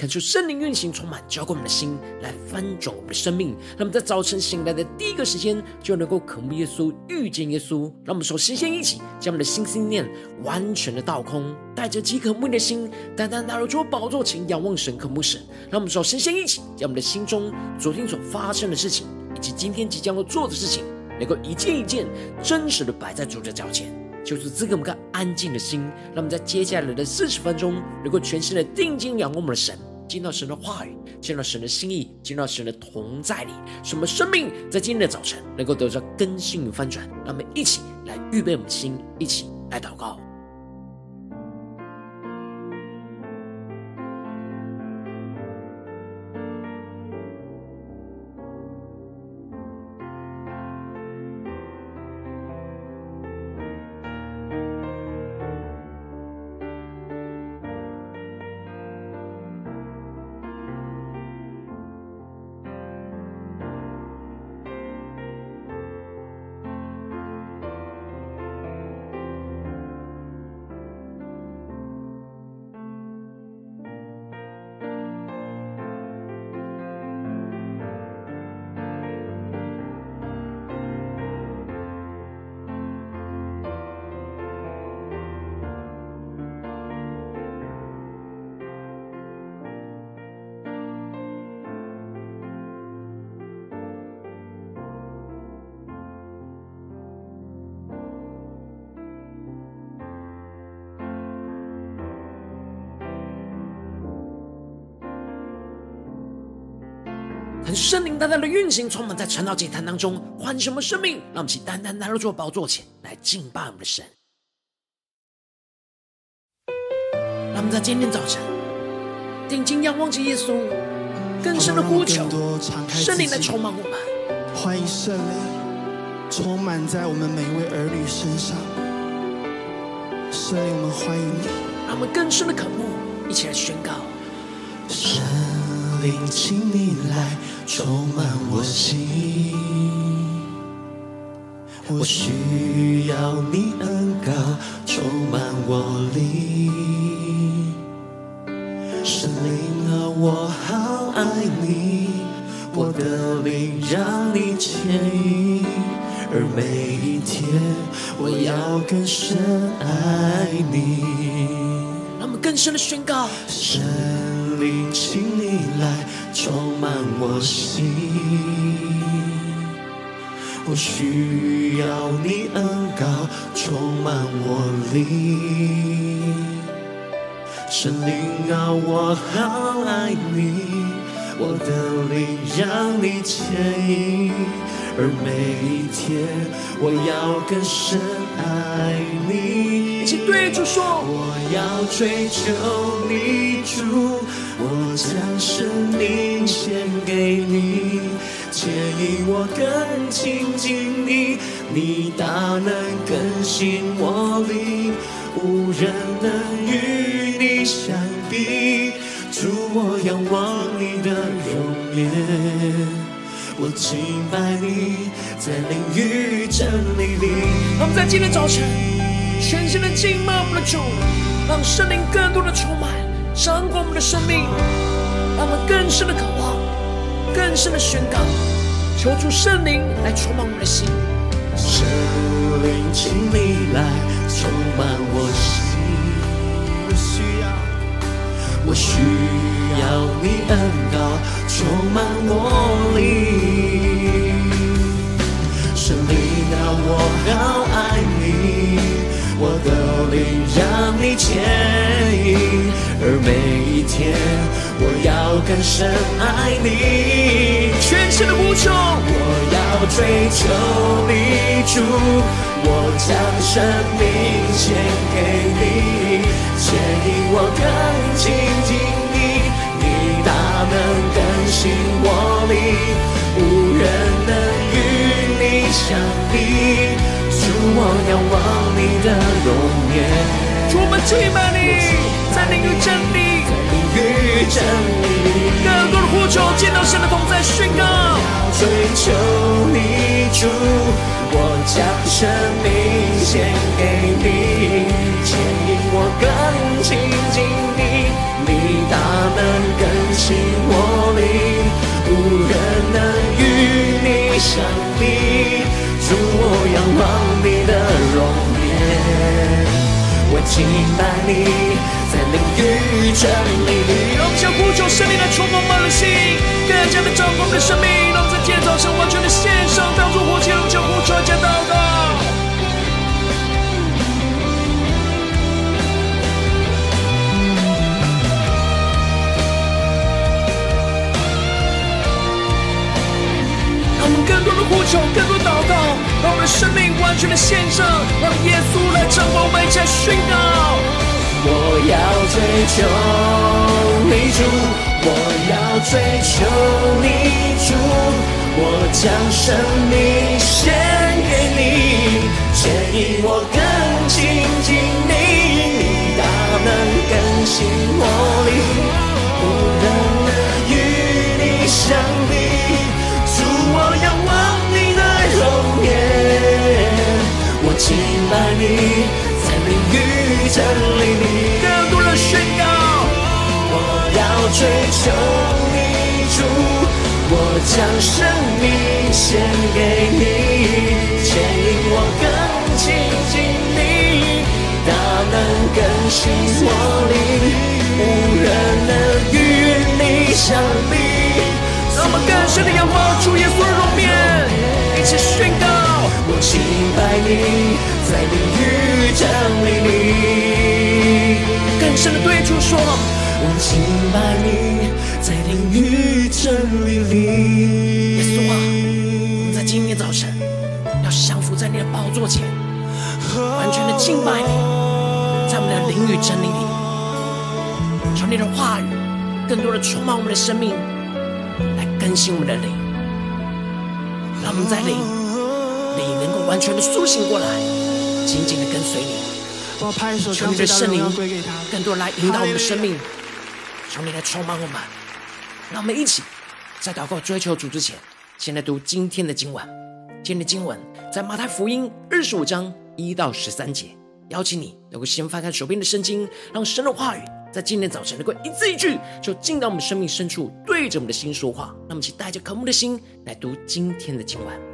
恳求圣灵运行，充满浇灌我们的心，来翻转我们的生命。让我们在早晨醒来的第一个时间，就能够渴慕耶稣，遇见耶稣。让我们首先先一起将我们的心思念完全的倒空，带着饥渴慕的心，单单拿入主宝座前，仰望神，渴慕神。让我们首先先一起将我们的心中昨天所发生的事情，以及今天即将要做的事情，能够一件一件真实的摆在主的脚前。就是赐给我们个安静的心，让我们在接下来的四十分钟，能够全心的定睛仰望我们的神，见到神的话语，见到神的心意，见到神的同在里，什么生命在今天的早晨能够得到更新与翻转。让我们一起来预备我们的心，一起来祷告。圣灵单单的运行，充满在晨祷祭坛当中，唤醒我们生命。让我们起单单来到主宝座前来敬拜我们的神。让我们在今天早晨定睛仰望着耶稣，更深的呼求，圣灵来充满我们。欢迎圣灵充满在我们每一位儿女身上。圣灵，我们欢迎你。让我们更深的渴慕，一起来宣告。圣灵，请你来。充满我心，我需要你恩膏充满我灵。神灵啊，我好爱你，我的灵让你牵引，而每一天我要更深爱你。让我们更深的宣告。圣灵，请你来。充满我心，我需要你恩膏充满我灵。神灵啊，我好爱你，我的灵让你牵引，而每一天我要更深爱你。对主说，我要追求你主。我将生命献给你，牵引我更亲近你，你大能更新我灵，无人能与你相比。主，我仰望你的容颜，我敬拜你，在灵与真理里。我们在今天早晨全心的敬拜我们的主，让圣灵更多的充满。掌管我们的生命，让我们更深的渴望，更深的宣告，求主圣灵来充满我们的心。圣灵，请你来充满我心，我需要，我需要你恩膏充满我灵。圣灵啊，我好爱，让你牵引。而每一天，我要更深爱你，全心的呼求，我要追求你主，我将生命献给你，牵引我更亲近你，你大能更新我灵，无人能与你相比，我仰望你的容颜，主，我们敬拜你。在灵与真理，在灵与真理，更多的呼求，见到神的同在，宣告追求你主，我将生命献给你，牵引我更亲近你，你大能更新我灵，无人能与你相比。主，我仰望你的容颜。我敬拜你，在灵与真理里。让我们向呼求圣灵来充满我们的心，更加的掌控我们的生命。让我们在今天早上完全的献上，当作活祭，让我们向呼求加祷告。让我们更多的呼求，更多祷告，让我们的生命完全的献上，让耶稣来掌管我们，一起来宣告。我要追求你主，我要追求你主，我将生命献给你，牵引我更亲近你，你大能更新我灵，无人能与你相敬拜你。灵与真理里，更多人宣告。我要追求你主，我将生命献给你，牵引我更亲近你，大能更新我灵，无人能与你相比。让我们更深的仰望主耶稣。我敬拜你，在灵与真理里，更深的对主说：我敬拜你，在灵与真理里。耶稣啊，我们在今天早晨要降服在你的宝座前，完全的敬拜你，在我们的灵与真理里，求你的话语更多的充满我们的生命，来更新我们的灵，让我们在灵。完全的苏醒过来，紧紧的跟随你。求你的圣灵更多来引导我们的生命，求你来充满我们。让我们一起在祷告追求主之前，先来读今天的经文。今天的经文在马太福音二十五章一到十三节。邀请你能够先翻开手边的圣经，让神的话语在今天早晨能够一字一句，就进到我们生命深处，对着我们的心说话。让我们一起带着渴慕的心来读今天的经文。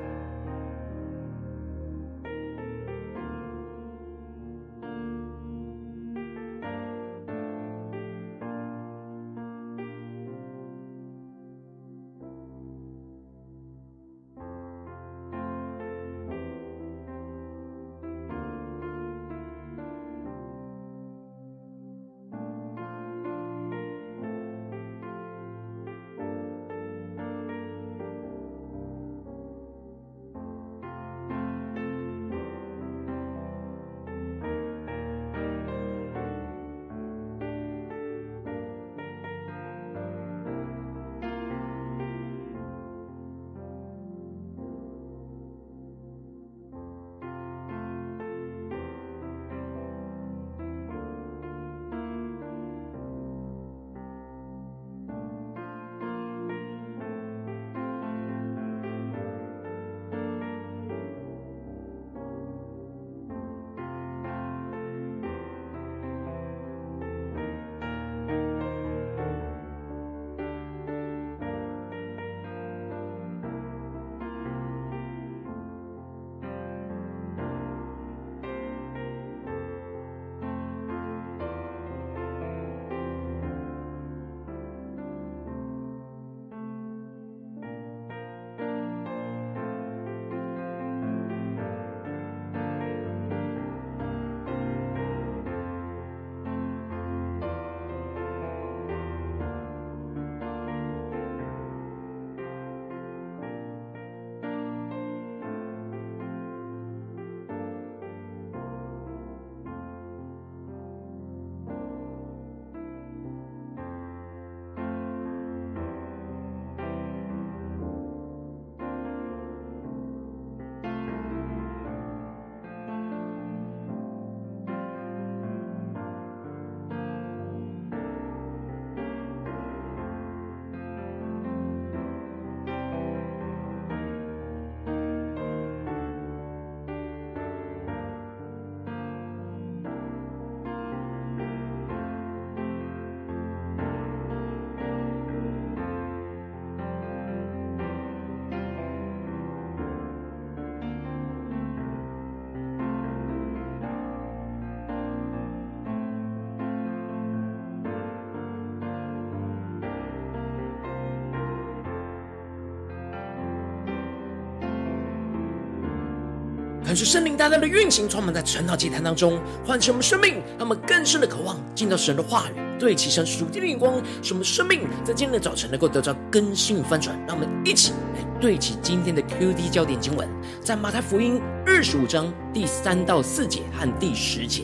感受圣灵大大的运行，充满在晨祷祭坛当中，唤起我们生命，让我们更深的渴望进到神的话语，对齐神属天的眼光，使我们生命在今天的早晨能够得到更新翻转。让我们一起来对齐今天的 QD 焦点经文，在马太福音二十五章第三到四节和第十节。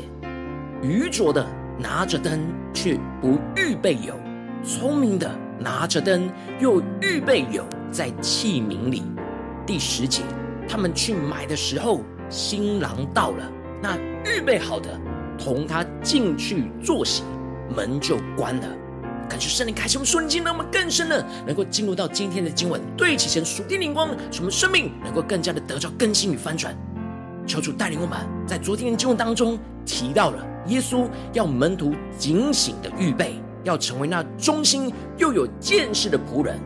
愚拙的拿着灯，却不预备油；聪明的拿着灯，又预备油在器皿里。第十节，他们去买的时候，新郎到了，那预备好的同他进去坐席，门就关了。感谢圣灵开启我们瞬间，让我们更深的能够进入到今天的经文，对齐神属天灵光，使我们生命能够更加的得到更新与翻转。求主带领我们，在昨天的经文当中提到了耶稣要门徒警醒的预备，要成为那忠心又有见识的仆人，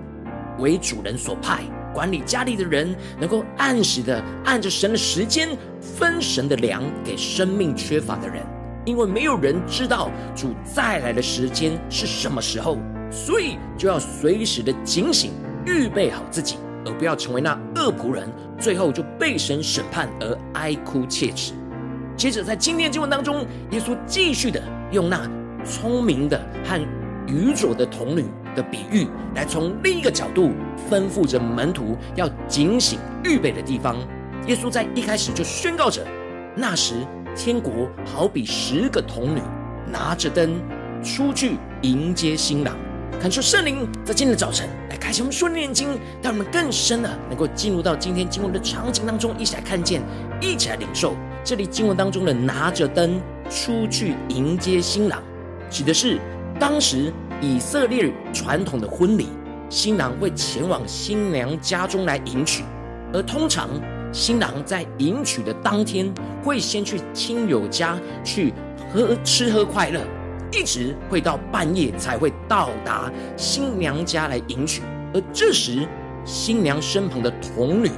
为主人所派。管理家里的人，能够按时的按着神的时间分神的粮给生命缺乏的人，因为没有人知道主再来的时间是什么时候，所以就要随时的警醒，预备好自己，而不要成为那恶仆人，最后就被神审判而哀哭切齿。接着在今天的经文当中，耶稣继续的用那聪明的和愚拙的童女的比喻，来从另一个角度吩咐着门徒要警醒预备的地方。耶稣在一开始就宣告着：那时天国好比十个童女拿着灯出去迎接新郎。恳求圣灵在今天的早晨来开启我们属灵眼睛，让我们更深的能够进入到今天经文的场景当中，一起来看见，一起来领受这里经文当中的拿着灯出去迎接新郎，指的是。当时以色列传统的婚礼，新郎会前往新娘家中来迎娶，而通常新郎在迎娶的当天，会先去亲友家去喝吃喝快乐，一直会到半夜才会到达新娘家来迎娶。而这时，新娘身旁的童女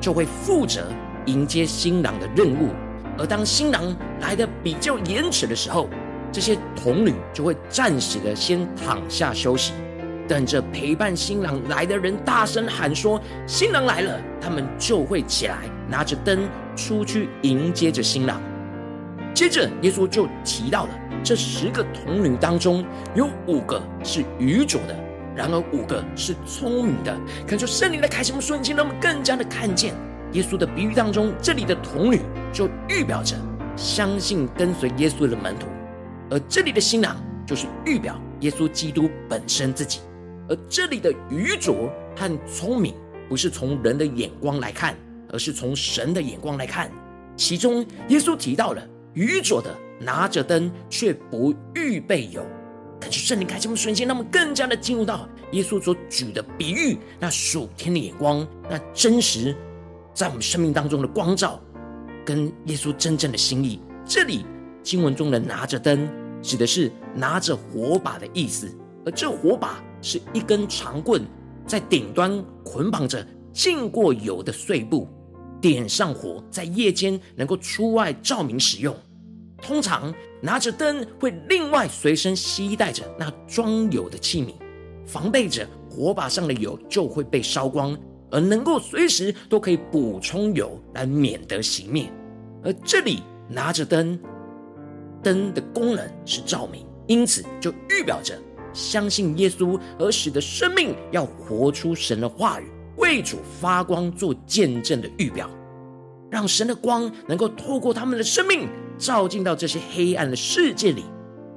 就会负责迎接新郎的任务，而当新郎来的比较延迟的时候，这些童女就会暂时的先躺下休息，等着陪伴新郎来的人大声喊说：“新郎来了！”他们就会起来，拿着灯出去迎接着新郎。接着，耶稣就提到了这十个童女当中有五个是愚拙的，然而五个是聪明的。恳求圣灵的开启我们瞬间，让我们更加的看见耶稣的比喻当中，这里的童女就预表着相信跟随耶稣的门徒。而这里的新郎就是预表耶稣基督本身自己，而这里的愚拙和聪明不是从人的眼光来看，而是从神的眼光来看。其中耶稣提到了愚拙的拿着灯却不预备油，感谢圣灵开启我们瞬间，让我们更加的进入到耶稣所举的比喻，那属天的眼光，那真实在我们生命当中的光照，跟耶稣真正的心意。这里。经文中的拿着灯，指的是拿着火把的意思，而这火把是一根长棍，在顶端捆绑着浸过油的碎布，点上火，在夜间能够出外照明使用。通常拿着灯会另外随身携带着那装油的器皿，防备着火把上的油就会被烧光，而能够随时都可以补充油来免得熄灭。而这里拿着灯。灯的功能是照明，因此就预表着相信耶稣而使得生命要活出神的话语，为主发光做见证的预表，让神的光能够透过他们的生命照进到这些黑暗的世界里。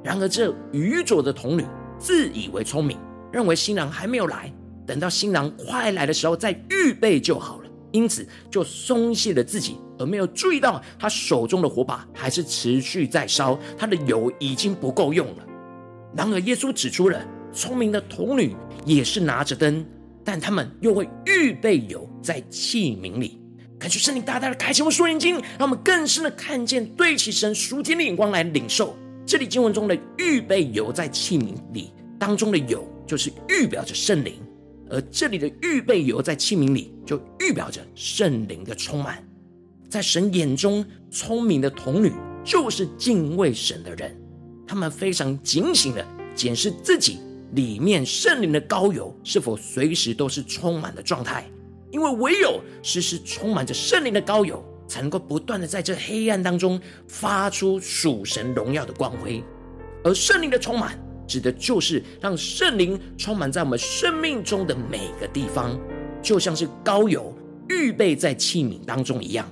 然而，这愚拙的童女自以为聪明，认为新郎还没有来，等到新郎快来的时候再预备就好了。因此，就松懈了自己，而没有注意到他手中的火把还是持续在烧，他的油已经不够用了。然而，耶稣指出了聪明的童女也是拿着灯，但他们又会预备油在器皿里。感谢圣灵大大的开启我们属灵眼睛，让我们更深的看见，对齐神属天的眼光来领受这里经文中的预备油在器皿里当中的油，就是预表着圣灵。而这里的预备油在器皿里，就预表着圣灵的充满。在神眼中，聪明的童女就是敬畏神的人，他们非常警醒的检视自己里面圣灵的膏油是否随时都是充满的状态。因为唯有时时充满着圣灵的膏油，才能够不断的在这黑暗当中发出属神荣耀的光辉。而圣灵的充满，指的就是让圣灵充满在我们生命中的每个地方，就像是膏油预备在器皿当中一样，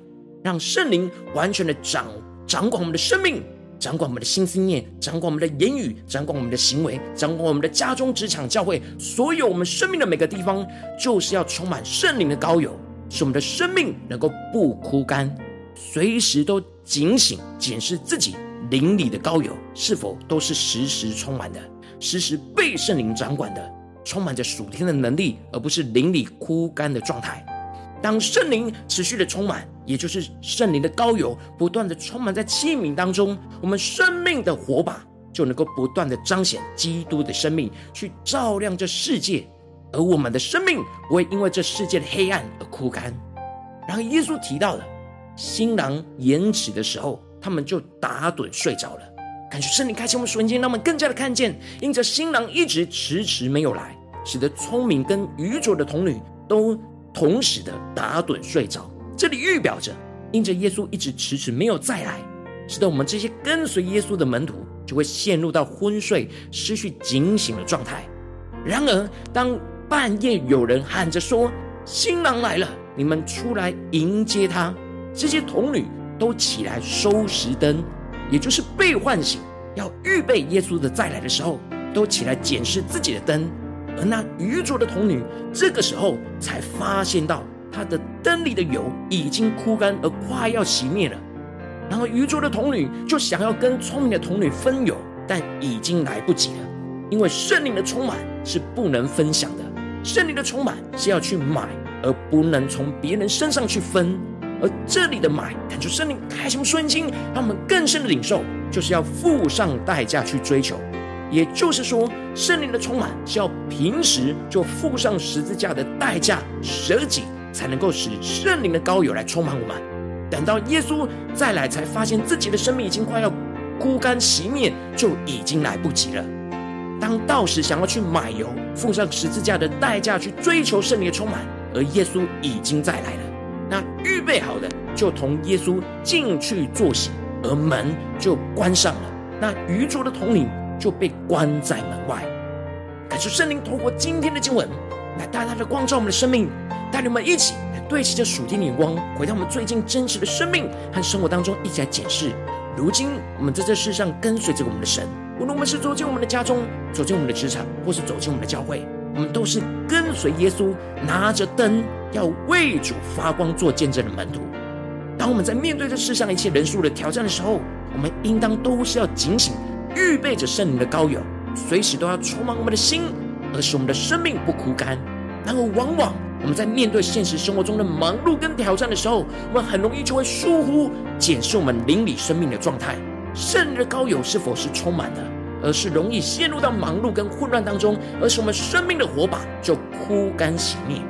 让圣灵完全的掌掌管我们的生命。掌管我们的心思念，掌管我们的言语，掌管我们的行为，掌管我们的家中、职场、教会，所有我们生命的每个地方，就是要充满圣灵的膏油，使我们的生命能够不枯干，随时都警醒检视自己灵里的膏油是否都是时时充满的，时时被圣灵掌管的，充满着属天的能力，而不是灵里枯干的状态。当圣灵持续的充满，也就是圣灵的膏油不断的充满在器皿当中，我们生命的火把就能够不断的彰显基督的生命，去照亮这世界，而我们的生命不会因为这世界的黑暗而枯干。然后耶稣提到了新郎延迟的时候，他们就打盹睡着了。感觉圣灵开启我们瞬间，让我们更加的看见，因着新郎一直迟迟没有来，使得聪明跟愚拙的童女都。同时的打盹睡着，这里预表着，因着耶稣一直迟迟没有再来，使得我们这些跟随耶稣的门徒就会陷入到昏睡、失去警醒的状态。然而，当半夜有人喊着说：“新郎来了，你们出来迎接他。”这些童女都起来收拾灯，也就是被唤醒，要预备耶稣的再来的时候，都起来检视自己的灯。而那愚拙的童女，这个时候才发现到她的灯里的油已经枯干，而快要熄灭了。然后愚拙的童女就想要跟聪明的童女分油，但已经来不及了，因为圣灵的充满是不能分享的，圣灵的充满是要去买，而不能从别人身上去分。而这里的买，感觉圣灵开什么瞬间，让我们更深的领受，就是要付上代价去追求。也就是说，圣灵的充满是要平时就付上十字架的代价，舍己，才能够使圣灵的膏油来充满我们。等到耶稣再来，才发现自己的生命已经快要枯干熄灭，就已经来不及了。当到时想要去买油，付上十字架的代价去追求圣灵的充满，而耶稣已经再来了，那预备好的就同耶稣进去坐席，而门就关上了。那愚拙的统领。就被关在门外。感谢圣灵透过今天的经文，来大大的光照我们的生命，带领我们一起来对齐这属天的眼光，回到我们最近真实的生命和生活当中，一起来检视。如今我们在这世上跟随着我们的神，无论我们是走进我们的家中，走进我们的职场，或是走进我们的教会，我们都是跟随耶稣，拿着灯要为主发光做见证的门徒。当我们在面对这世上一切人数的挑战的时候，我们应当都是要警醒。预备着圣灵的膏油，随时都要充满我们的心，而使我们的生命不枯干。然而，往往我们在面对现实生活中的忙碌跟挑战的时候，我们很容易就会疏忽检视我们灵里生命的状态，圣灵的膏油是否是充满的，而是容易陷入到忙碌跟混乱当中，而使我们生命的火把就枯干熄灭。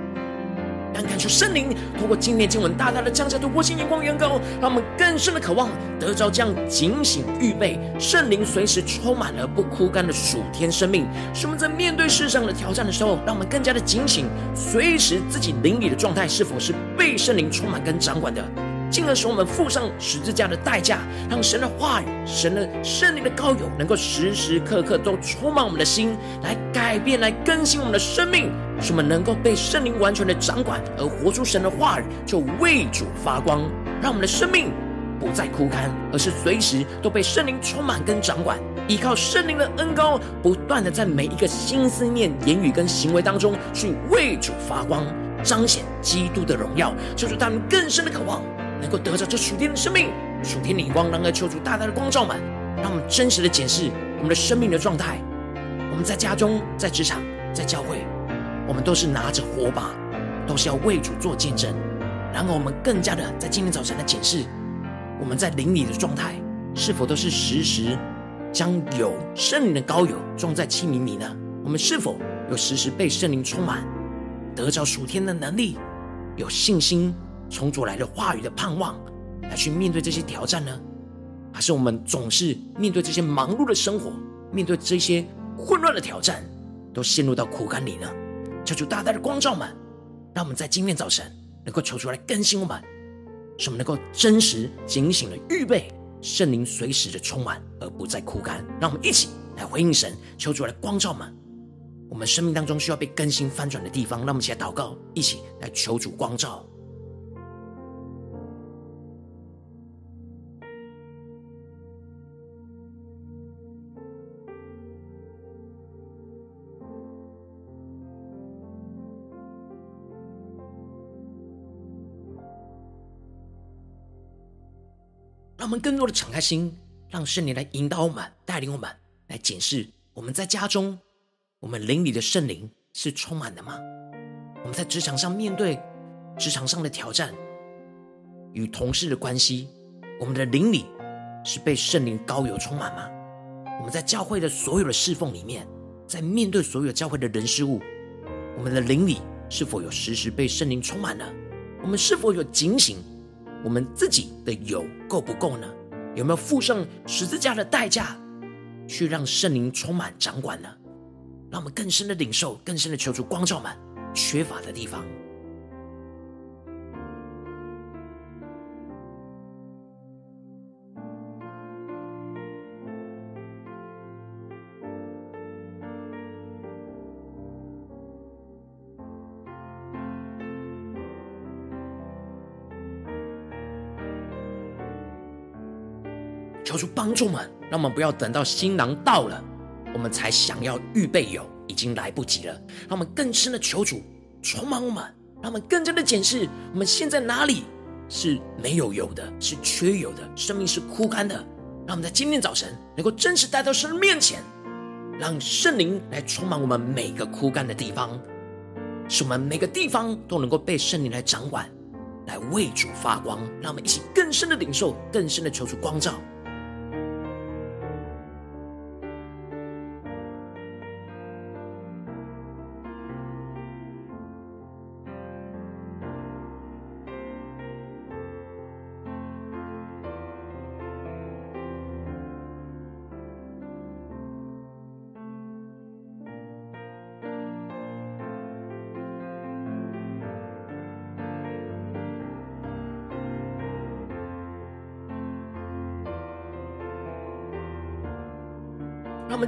但感受圣灵通过今天经文大大的降下突破性眼光远高，让我们更深的渴望得着这样警醒预备圣灵随时充满了不枯干的暑天生命，使我们在面对世上的挑战的时候，让我们更加的警醒，随时自己灵里的状态是否是被圣灵充满跟掌管的。进而使我们付上十字架的代价，让神的话语、神的圣灵的膏油，能够时时刻刻都充满我们的心，来改变、来更新我们的生命，使我们能够被圣灵完全的掌管，而活出神的话语，就为主发光，让我们的生命不再枯干，而是随时都被圣灵充满跟掌管，依靠圣灵的恩膏，不断的在每一个心思念、言语跟行为当中去为主发光，彰显基督的荣耀，就是他们更深的渴望。能够得着这属天的生命、属天的光，让爱求主大大的光照满，让我们真实的检视我们的生命的状态。我们在家中、在职场、在教会，我们都是拿着火把，都是要为主做见证。然后我们更加的在今天早晨的检视，我们在灵里的状态，是否都是时时将有圣灵的膏油装在器皿里呢？我们是否有时时被圣灵充满，得着属天的能力，有信心？从主来的话语的盼望，来去面对这些挑战呢？还是我们总是面对这些忙碌的生活，面对这些混乱的挑战，都陷入到苦干里呢？求主大大的光照们，让我们在今天早晨能够求出来更新我们，使我们能够真实警醒的预备圣灵随时的充满，而不再枯干。让我们一起来回应神，求主来光照们。我们生命当中需要被更新翻转的地方，让我们起来祷告，一起来求主光照。让我们更多的敞开心，让圣灵来引导我们、带领我们，来检视我们在家中、我们邻里的圣灵是充满的吗？我们在职场上面对职场上的挑战，与同事的关系，我们的邻里是被圣灵高油充满吗？我们在教会的所有的侍奉里面，在面对所有教会的人事物，我们的邻里是否有时时被圣灵充满呢？我们是否有警醒？我们自己的油够不够呢？有没有付上十字架的代价，去让圣灵充满掌管呢？让我们更深的领受，更深的求助光照们缺乏的地方。主帮助们，让我们不要等到新郎到了，我们才想要预备油，已经来不及了。让我们。更深的求主充满我们，让我们。更加的检视我们。现在哪里是没有油的，是缺油的，生命是枯干的。让我们。在今天早晨能够真实带到神的面前，让圣灵来充满我们。每个枯干的地方，使我们。每个地方都能够被圣灵来掌管，来为主发光。让我们。一起更深的领受，更深的求主光照。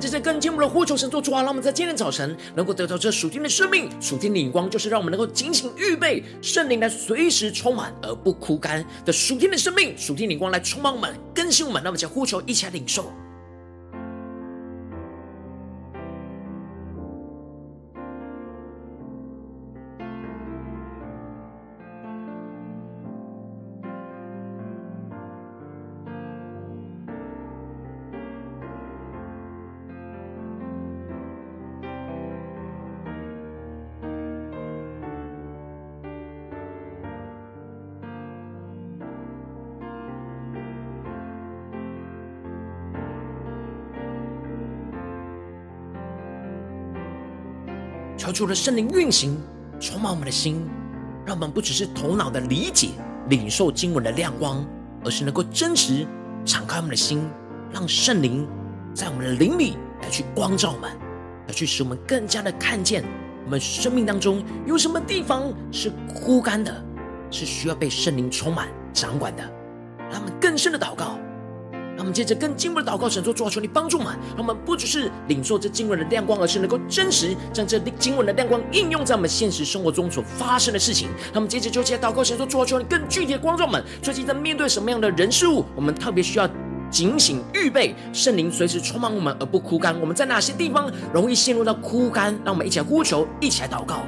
在这更进一步的呼求神做主啊！让我们在今天早晨能够得到这属天的生命、属天的眼光，就是让我们能够警醒预备圣灵来随时充满而不枯干的属天的生命、属天的光来充满我们、更新我们。那么，请呼求一起来领受。求主的圣灵运行，充满我们的心，让我们不只是头脑的理解、领受经文的亮光，而是能够真实敞开我们的心，让圣灵在我们的灵里来去光照我们，来去使我们更加的看见我们生命当中有什么地方是枯干的，是需要被圣灵充满掌管的，让我们更深的祷告。让我们接着更进一步的祷告，神说：主啊，求你帮助我们，让我们不只是领受这经文的亮光，而是能够真实将这经文的亮光应用在我们现实生活中所发生的事情。让我们接着就起来祷告，神说：主啊，求你更具体的光照们，最近在面对什么样的人事物，我们特别需要警醒预备圣灵随时充满我们而不枯干。我们在哪些地方容易陷入到枯干？让我们一起来呼求，一起来祷告。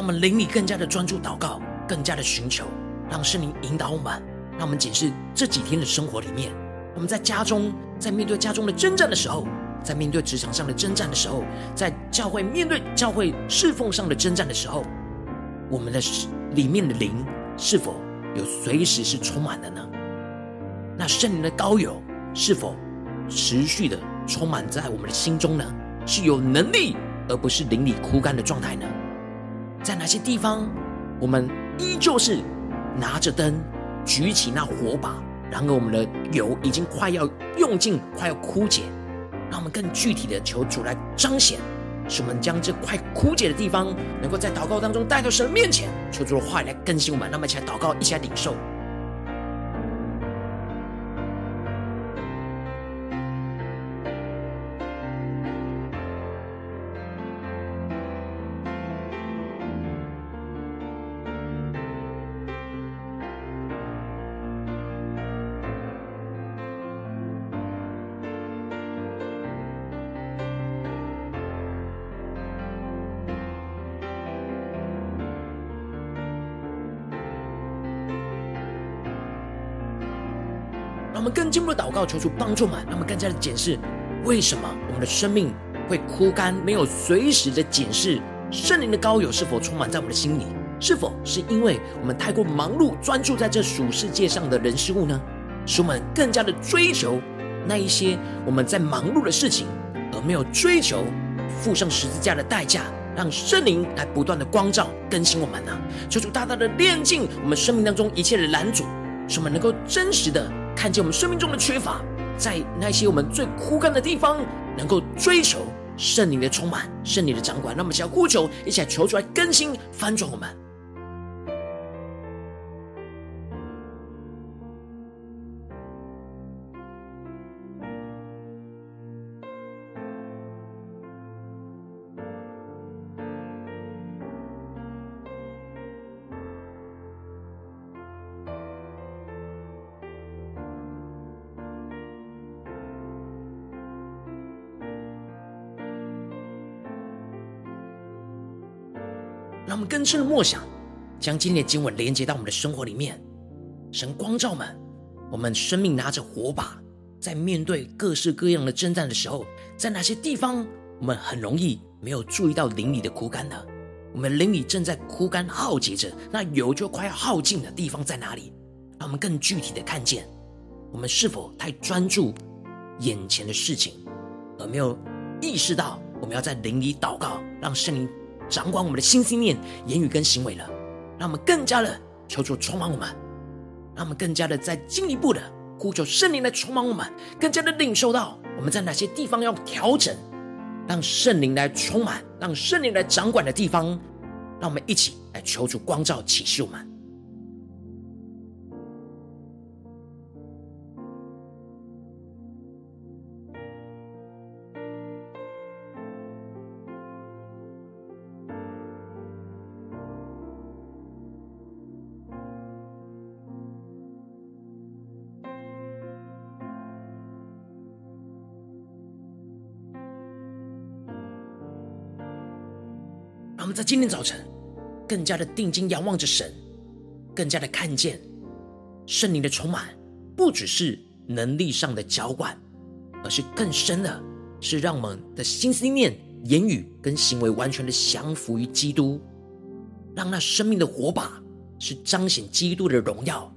让我们灵里更加的专注祷告，更加的寻求，让圣灵引导我们。让我们检视这几天的生活里面，我们在家中，在面对家中的征战的时候，在面对职场上的征战的时候，在教会面对教会侍奉上的征战的时候，我们的里面的灵是否有随时是充满的呢？那圣灵的膏油是否持续的充满在我们的心中呢？是有能力，而不是灵里枯干的状态呢？在哪些地方，我们依旧是拿着灯，举起那火把，然而我们的油已经快要用尽，快要枯竭。让我们更具体的求主来彰显，使我们将这块枯竭的地方，能够在祷告当中带到神面前，求主的话语来更新我们。那么，一起来祷告，一起来领受。我们更进一步的祷告，求主帮助我们，让我们更加的检视，为什么我们的生命会枯干，没有随时的检视圣灵的膏油是否充满在我们的心里？是否是因为我们太过忙碌，专注在这属世界上的人事物呢？使我们更加的追求那一些我们在忙碌的事情，而没有追求付上十字架的代价，让圣灵来不断的光照更新我们呢？求主大大的炼净我们生命当中一切的拦阻，使我们能够真实的。看见我们生命中的缺乏，在那些我们最枯干的地方，能够追求圣灵的充满、圣灵的掌管。那么，想要呼求，一起来求出来更新、翻转我们。更深的默想，将今天的经文连接到我们的生活里面。神光照们，我们生命拿着火把，在面对各式各样的征战的时候，在哪些地方我们很容易没有注意到灵里的枯干呢？我们灵里正在枯干耗竭着，那油就快要耗尽的地方在哪里？让我们更具体的看见，我们是否太专注眼前的事情，而没有意识到我们要在灵里祷告，让圣灵。掌管我们的心、心念、言语跟行为了，让我们更加的求主充满我们，让我们更加的再进一步的呼求圣灵来充满我们，更加的领受到我们在哪些地方要调整，让圣灵来充满，让圣灵来掌管的地方，让我们一起来求主光照启示我们。今天早晨更加的定睛仰望着神，更加的看见圣灵的充满，不只是能力上的浇灌，而是更深的，是让我们的心思念、言语跟行为完全的降服于基督，让那生命的火把是彰显基督的荣耀，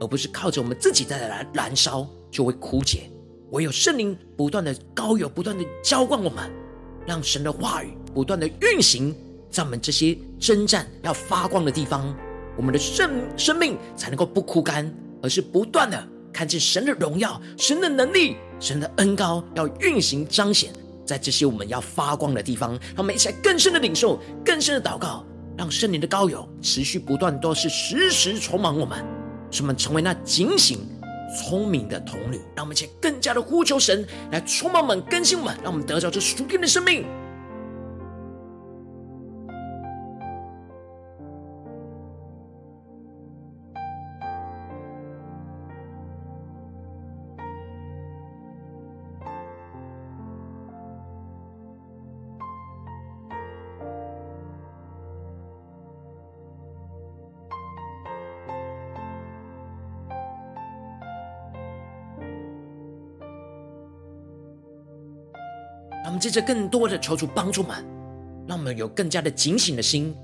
而不是靠着我们自己在燃燃烧就会枯竭。唯有圣灵不断的膏油，不断的浇灌我们，让神的话语不断的运行。在我们这些征战要发光的地方，我们的生生命才能够不枯干，而是不断的看见神的荣耀、神的能力、神的恩膏要运行彰显在这些我们要发光的地方。让我们一起来更深的领受、更深的祷告，让圣灵的膏油持续不断，都是时时充满我们，使我们成为那警醒、聪明的童女。让我们一起更加的呼求神来充满我们、更新我们，让我们得着这属天的生命。接着更多的求主帮助们，让我们有更加的警醒的心，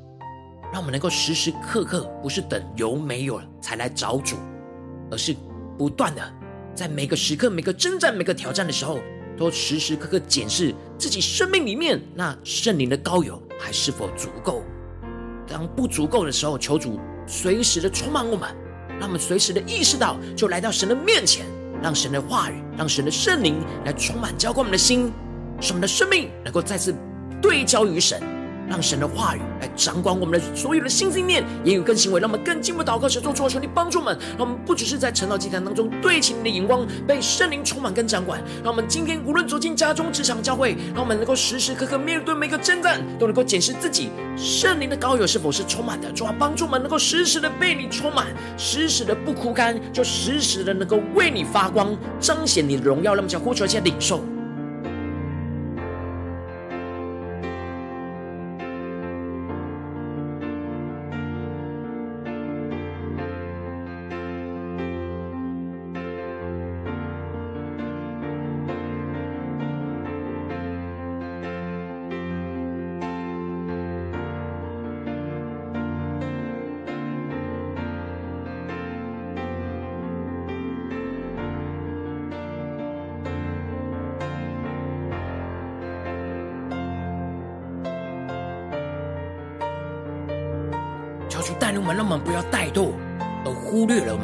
让我们能够时时刻刻不是等油没有了才来找主，而是不断的在每个时刻、每个征战、每个挑战的时候，都时时刻刻检视自己生命里面那圣灵的膏油还是否足够。当不足够的时候，求主随时的充满我们，让我们随时的意识到，就来到神的面前，让神的话语，让神的圣灵来充满浇灌我们的心，使我们的生命能够再次对焦于神。让神的话语来掌管我们的所有的心思念、言语跟行为，让我们更进一步祷告，神做主求你帮助我们，让我们不只是在晨祷祭坛当中对齐你的眼光，被圣灵充满跟掌管。让我们今天无论走进家中、职场、教会，让我们能够时时刻刻面对每个征战，都能够检视自己圣灵的膏油是否是充满的。主啊，帮助们能够时时的被你充满，时时的不枯干，就时时的能够为你发光，彰显你的荣耀。让我们将呼求一下领受。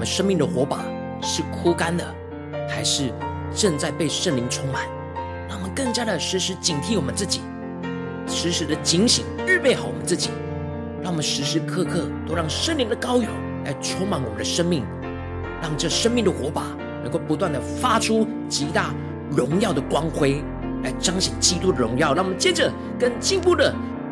生命的火把是枯干的，还是正在被圣灵充满。让我们更加的时时警惕我们自己，时时的警醒，预备好我们自己。让我们时时刻刻都让圣灵的膏油来充满我们的生命，让这生命的火把能够不断的发出极大荣耀的光辉，来彰显基督的荣耀。让我们接着更进步的。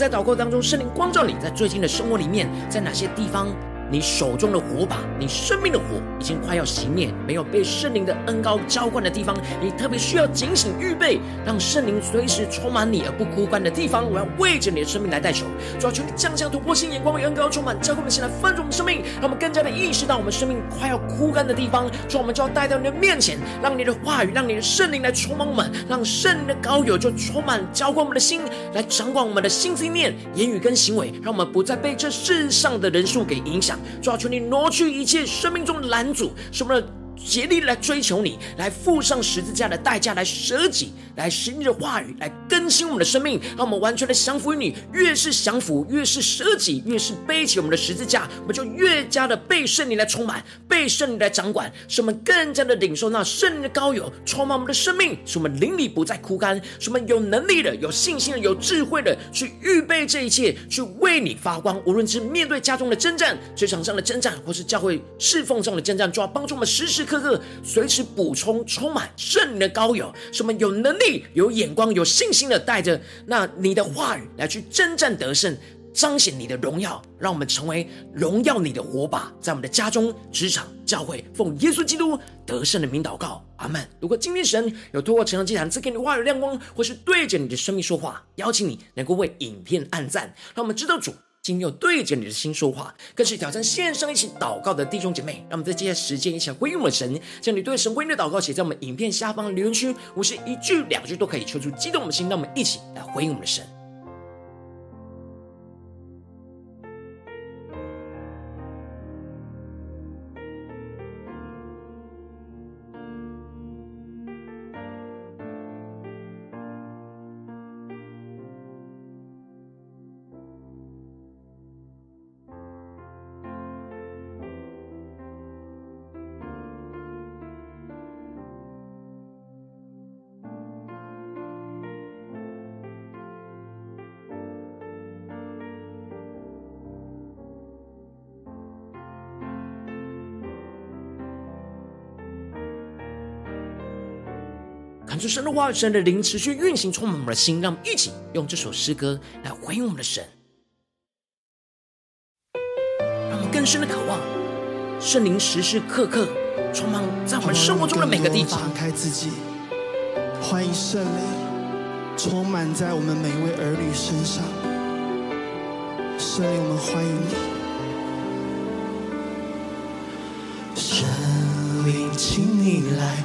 在祷告当中，圣灵光照你在最近的生活里面，在哪些地方？你手中的火把，你生命的火已经快要熄灭，没有被圣灵的恩膏浇灌的地方，你特别需要警醒预备，让圣灵随时充满你而不枯干的地方，我要为着你的生命来代求，主要求你降下突破性眼光与恩膏充满，浇灌我们，先来翻转我们生命，让我们更加的意识到我们生命快要枯干的地方，主，我们就要带到你的面前，让你的话语，让你的圣灵来充满我们，让圣灵的膏油就充满浇灌我们的心，来掌管我们的心思念、言语跟行为，让我们不再被这世上的人数给影响。主啊，求你挪去一切生命中的拦阻，什么？竭力来追求你，来付上十字架的代价，来舍己，来使你的话语来更新我们的生命，让我们完全的降服于你。越是降服，越是舍己，越是背起我们的十字架，我们就越加的被圣灵来充满，被圣灵来掌管，使我们更加的领受那圣灵的膏油，充满我们的生命，使我们灵里不再枯干，使我们有能力的、有信心的、有智慧的去预备这一切，去为你发光。无论是面对家中的征战、职场上的征战，或是教会侍奉上的征战，就要帮助我们时时。刻刻随时补充充满圣灵的膏油，使我们有能力、有眼光、有信心的带着那你的话语来去征战得胜，彰显你的荣耀，让我们成为荣耀你的火把，在我们的家中、职场、教会，奉耶稣基督得胜的名祷告，阿门。如果今天神有透过成长祭坛赐给你话语亮光，或是对着你的生命说话，邀请你能够为影片按赞，让我们知道主。今天有对着你的心说话，更是挑战线上一起祷告的弟兄姐妹，让我们在接下来时间一起来回应我们的神，将你对神回应的祷告写在我们影片下方的留言区，我是一句两句都可以，求出激动的心，让我们一起来回应我们的神。神的话语、神的灵持续运行，充满我们的心。让我们一起用这首诗歌来回应我们的神，让我们更深的渴望圣灵时时刻刻充满在我们生活中的每个地方。敞开自己，欢迎圣灵充满在我们每一位儿女身上。圣灵，我们欢迎你。圣灵，请你来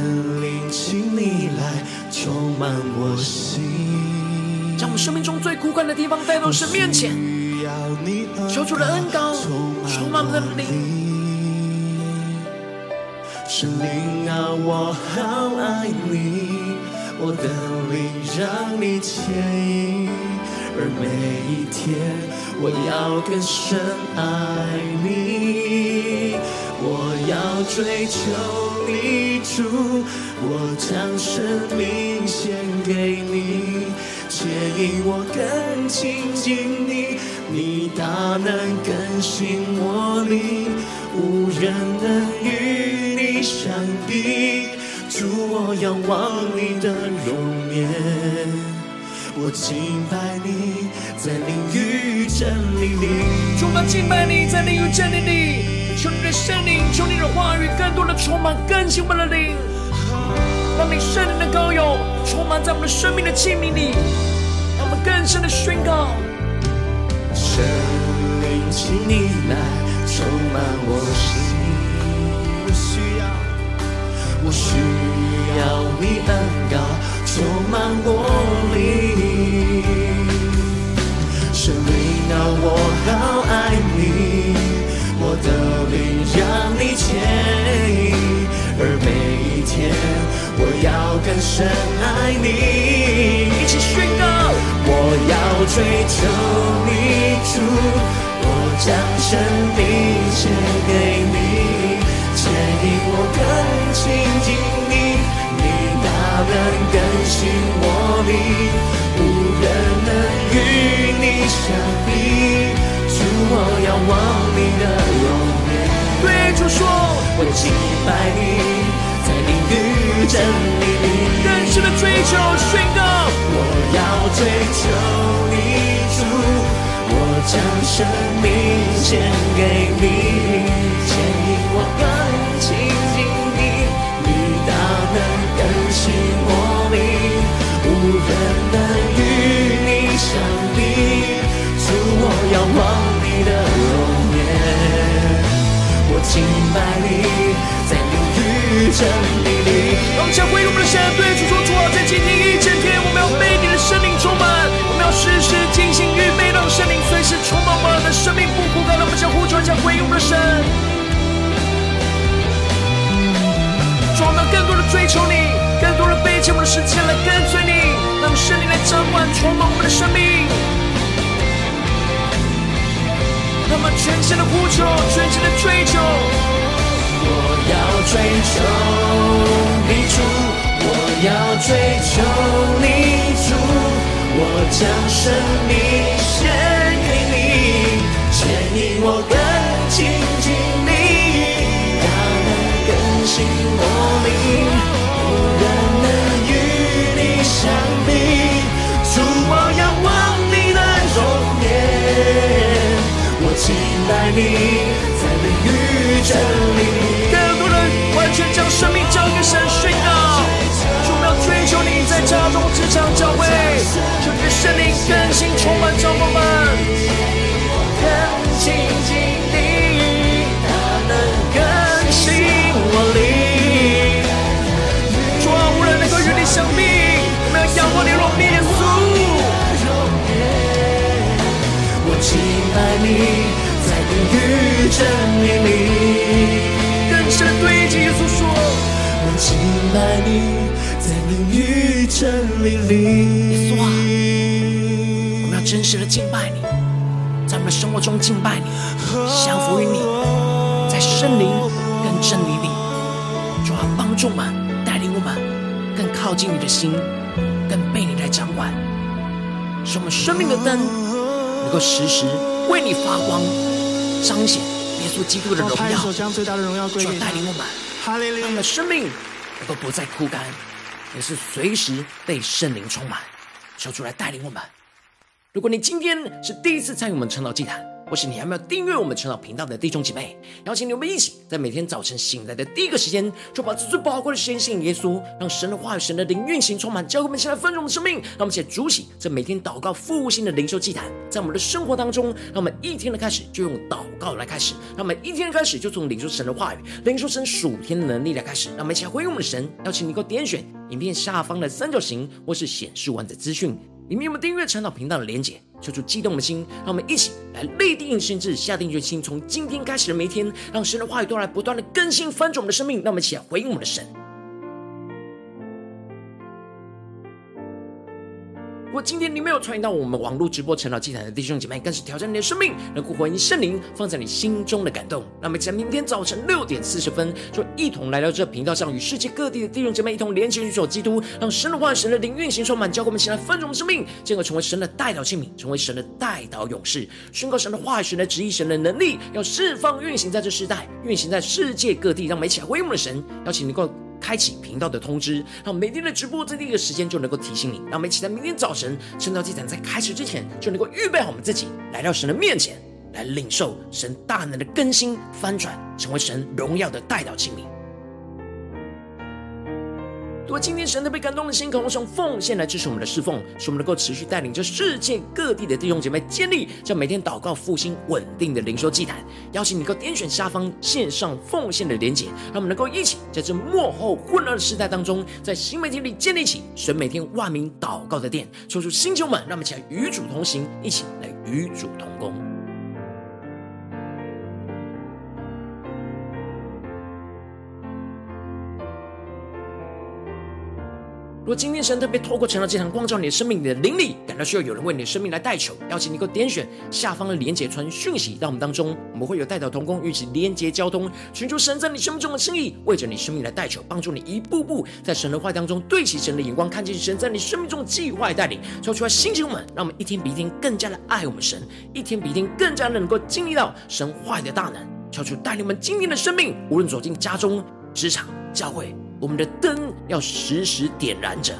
充满我心，将我们生命中最枯干的地方带到神面前，求主的恩膏充满我们的灵。神灵啊，我好爱你，我的灵让你牵引，而每一天我要更深爱你，我要追求。你主，我将生命献给你，牵引我更亲近你，你大能更新我灵，无人能与你相比。主，我仰望你的容颜，我敬拜你在灵与真理里。主，我敬拜你在灵与真理里。求你的圣灵，求你的话语更多的充满更新我们的灵，让你圣灵的膏油充满在我们的生命的器皿里，让我们更深的宣告。圣灵，请你来充满我心，我需要，我需要你恩膏充满我灵。圣灵啊，我好爱深爱你。一起宣告，我要追求你主，我将生命献给你，牵引我更亲近你，你大能更新我灵，无人能与你相比。主，我仰望你的容颜。对主说，我敬拜你，真理里更深的追求宣告。我要追求你，主，我将生命献给你，牵引我更亲近你，你大能更新我灵，无人能与你相比。主，我仰望你。的容颜，我敬拜你，真理里。让我们将回应我们的神，对主说：主啊，在今天一整天，我们要被你的圣灵充满，我们要时时精心预备，让圣灵随时充满我们的生命，不枯干。让我们将呼求，将回应我们的神。主，我们更多的追求你，更多的背起我们的时间来跟随你，让圣灵来掌管，充满我们的生命。那么全心的呼求，全心的追求，我要追求你主，我要追求你主，我将生命献给你，牵引我更亲近你，大能更新我灵，无人能与你相比，主，我仰望你的容颜。我敬拜你，在灵与真理里。更多人完全将生命交给神宣告，主，我们要追求你在家中、职场、教会，求你的圣灵更新、充满着我们，更亲近你，大能更新我灵。主啊，无人能够与你相比，我们要仰望你荣美耶稣。我敬拜你，在灵与真理里。更深的对耶稣敬拜你，在灵与真理里。耶稣啊，我们要真实的敬拜你，在我们的生活中敬拜你，降服于你，在圣灵跟真理里，主要帮助我们，带领我们更靠近你的心，更被你来掌管，使我们生命的灯能够时时为你发光，彰显耶稣基督的荣耀。主要带领我们，让我们的生命能够不再枯干，也是随时被圣灵充满。求主来带领我们。如果你今天是第一次参与我们晨祷祭坛，或是你还没有订阅我们晨祷频道的弟兄姐妹，邀请你们一起在每天早晨醒来的第一个时间，就把这最宝贵的时间献给耶稣，让神的话语、神的灵运行充满，教会我们现在丰盛的生命。让我们一起筑起这每天祷告复兴的灵修祭坛，在我们的生活当中，让我们一天的开始就用祷告来开始，让我们一天的开始就从领受神的话语、领受神属天的能力来开始。让我们一起回应我们的神，邀请你给我点选影片下方的三角形，或是显示完整资讯。里面有没有订阅陈祷频道的连结？求出激动的心，让我们一起来立定心志，下定决心，从今天开始的每一天，让神的话语都来不断的更新翻转我们的生命。让我们一起来回应我们的神。如果今天你没有参与到我们网络直播晨祷祭坛的弟兄姐妹，更是挑战你的生命，能够回应圣灵放在你心中的感动。那么在明天早晨六点四十分，就一同来到这频道上，与世界各地的弟兄姐妹一同连接、与基督，让神的话、神的灵运行充满，教会我们起来丰盛生命，进而成为神的代祷器皿，成为神的代祷勇士，宣告神的话语、神的旨意、神的能力，要释放运行在这世代，运行在世界各地。让我们一起来回应我们的神，邀请你过。开启频道的通知，让每天的直播在第一个时间就能够提醒你。让我们一起在明天早晨圣道祭坛在开始之前，就能够预备好我们自己，来到神的面前，来领受神大能的更新翻转，成为神荣耀的代祷器皿。如果今天神特别感动的心，渴望用奉献来支持我们的侍奉，使我们能够持续带领着世界各地的弟兄姐妹建立这每天祷告复兴稳定的灵修祭坛。邀请你能够点选下方线上奉献的连结，让我们能够一起在这幕后混乱的时代当中，在新媒体里建立起神每天万名祷告的殿。抽出星球们，让我们一起来与主同行，一起来与主同工。如果今天神特别透过成了这场光照你的生命，你的灵里感到需要有人为你的生命来代求，邀请你给我点选下方的连结传讯息到我们当中，我们会有代祷同工与其连结交通，寻求神在你生命中的心意，为着你生命来代求，帮助你一步步在神的话当中对齐神的眼光，看见神在你生命中的计划带领，说出来心情我们，让我们一天比一天更加的爱我们神，一天比一天更加的能够经历到神话的大能，求主带领我们今天的生命，无论走进家中、职场、教会。我们的灯要时时点燃着，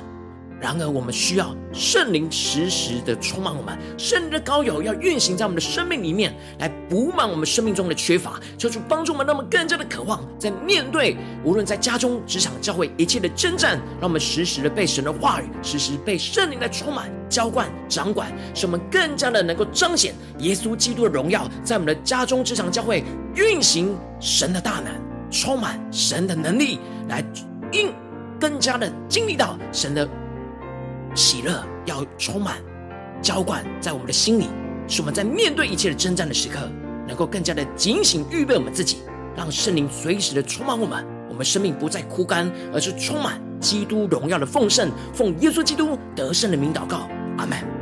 然而我们需要圣灵时时的充满我们，圣灵的膏油要运行在我们的生命里面，来补满我们生命中的缺乏，求主帮助我们，让我们更加的渴望，在面对无论在家中、职场、教会一切的征战，让我们时时的被神的话语，时时被圣灵来充满、浇灌、掌管，使我们更加的能够彰显耶稣基督的荣耀，在我们的家中、职场、教会运行神的大能，充满神的能力来。应更加的经历到神的喜乐，要充满浇灌在我们的心里，使我们在面对一切的征战的时刻，能够更加的警醒预备我们自己，让圣灵随时的充满我们，我们生命不再枯干，而是充满基督荣耀的奉圣。奉耶稣基督得胜的名祷告，阿门。